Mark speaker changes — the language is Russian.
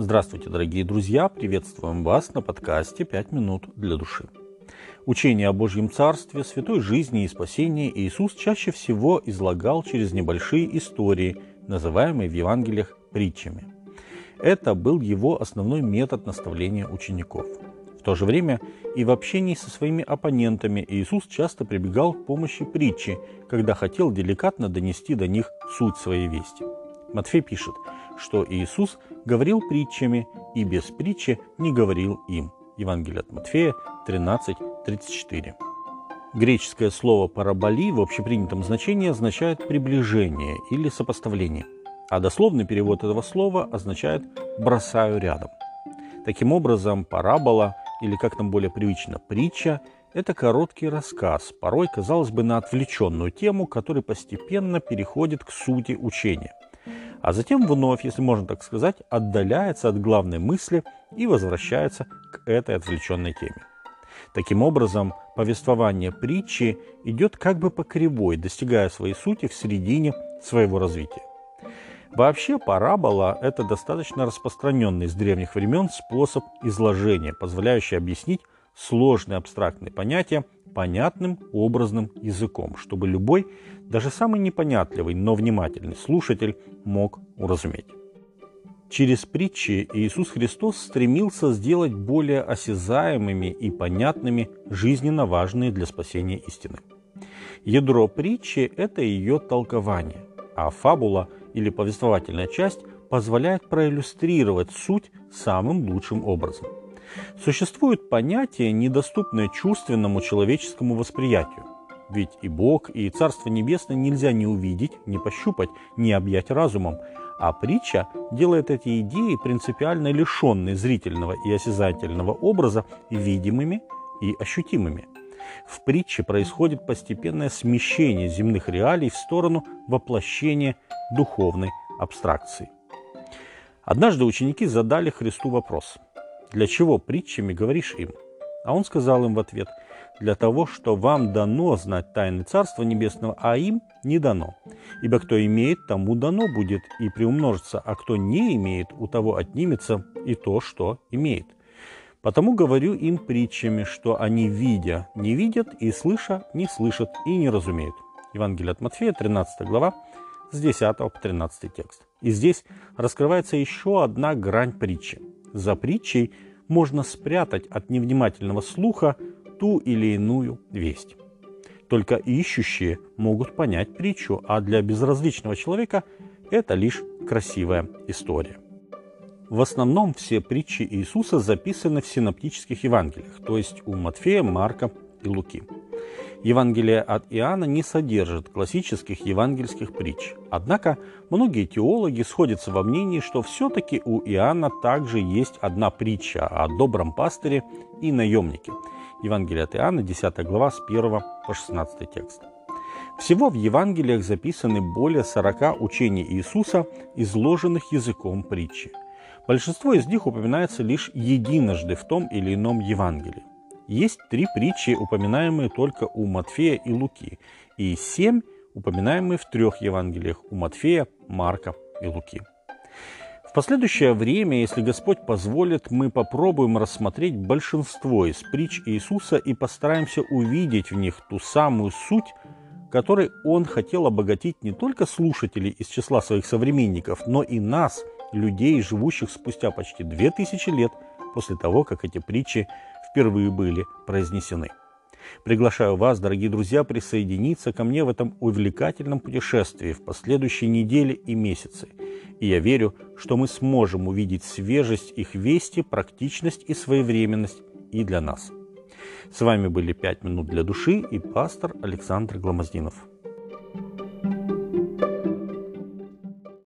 Speaker 1: Здравствуйте, дорогие друзья! Приветствуем вас на подкасте «Пять минут для души». Учение о Божьем Царстве, святой жизни и спасении Иисус чаще всего излагал через небольшие истории, называемые в Евангелиях притчами. Это был его основной метод наставления учеников. В то же время и в общении со своими оппонентами Иисус часто прибегал к помощи притчи, когда хотел деликатно донести до них суть своей вести. Матфей пишет, что Иисус говорил притчами и без притчи не говорил им. Евангелие от Матфея 13:34. Греческое слово «параболи» в общепринятом значении означает «приближение» или «сопоставление», а дословный перевод этого слова означает «бросаю рядом». Таким образом, парабола, или как нам более привычно, притча – это короткий рассказ, порой, казалось бы, на отвлеченную тему, который постепенно переходит к сути учения а затем вновь, если можно так сказать, отдаляется от главной мысли и возвращается к этой отвлеченной теме. Таким образом, повествование притчи идет как бы по кривой, достигая своей сути в середине своего развития. Вообще парабола – это достаточно распространенный с древних времен способ изложения, позволяющий объяснить сложные абстрактные понятия понятным образным языком, чтобы любой, даже самый непонятливый, но внимательный слушатель мог уразуметь. Через притчи Иисус Христос стремился сделать более осязаемыми и понятными жизненно важные для спасения истины. Ядро притчи – это ее толкование, а фабула или повествовательная часть позволяет проиллюстрировать суть самым лучшим образом – Существует понятие, недоступное чувственному человеческому восприятию. Ведь и Бог, и Царство Небесное нельзя ни увидеть, ни пощупать, ни объять разумом. А притча делает эти идеи принципиально лишенные зрительного и осязательного образа видимыми и ощутимыми. В притче происходит постепенное смещение земных реалий в сторону воплощения духовной абстракции. Однажды ученики задали Христу вопрос – для чего притчами говоришь им? А он сказал им в ответ, для того, что вам дано знать тайны Царства Небесного, а им не дано. Ибо кто имеет, тому дано будет и приумножится, а кто не имеет, у того отнимется и то, что имеет. Потому говорю им притчами, что они, видя, не видят, и слыша, не слышат и не разумеют. Евангелие от Матфея, 13 глава, с 10 по 13 текст. И здесь раскрывается еще одна грань притчи – за притчей можно спрятать от невнимательного слуха ту или иную весть. Только ищущие могут понять притчу, а для безразличного человека это лишь красивая история. В основном все притчи Иисуса записаны в синоптических Евангелиях, то есть у Матфея, Марка и Луки. Евангелие от Иоанна не содержит классических евангельских притч. Однако многие теологи сходятся во мнении, что все-таки у Иоанна также есть одна притча о добром пастыре и наемнике. Евангелие от Иоанна, 10 глава, с 1 по 16 текст. Всего в Евангелиях записаны более 40 учений Иисуса, изложенных языком притчи. Большинство из них упоминается лишь единожды в том или ином Евангелии. Есть три притчи, упоминаемые только у Матфея и Луки, и семь, упоминаемые в трех Евангелиях у Матфея, Марка и Луки. В последующее время, если Господь позволит, мы попробуем рассмотреть большинство из притч Иисуса и постараемся увидеть в них ту самую суть, которой Он хотел обогатить не только слушателей из числа своих современников, но и нас, людей, живущих спустя почти две тысячи лет после того, как эти притчи впервые были произнесены. Приглашаю вас, дорогие друзья, присоединиться ко мне в этом увлекательном путешествии в последующие недели и месяцы. И я верю, что мы сможем увидеть свежесть их вести, практичность и своевременность и для нас. С вами были «Пять минут для души» и пастор Александр Гламоздинов.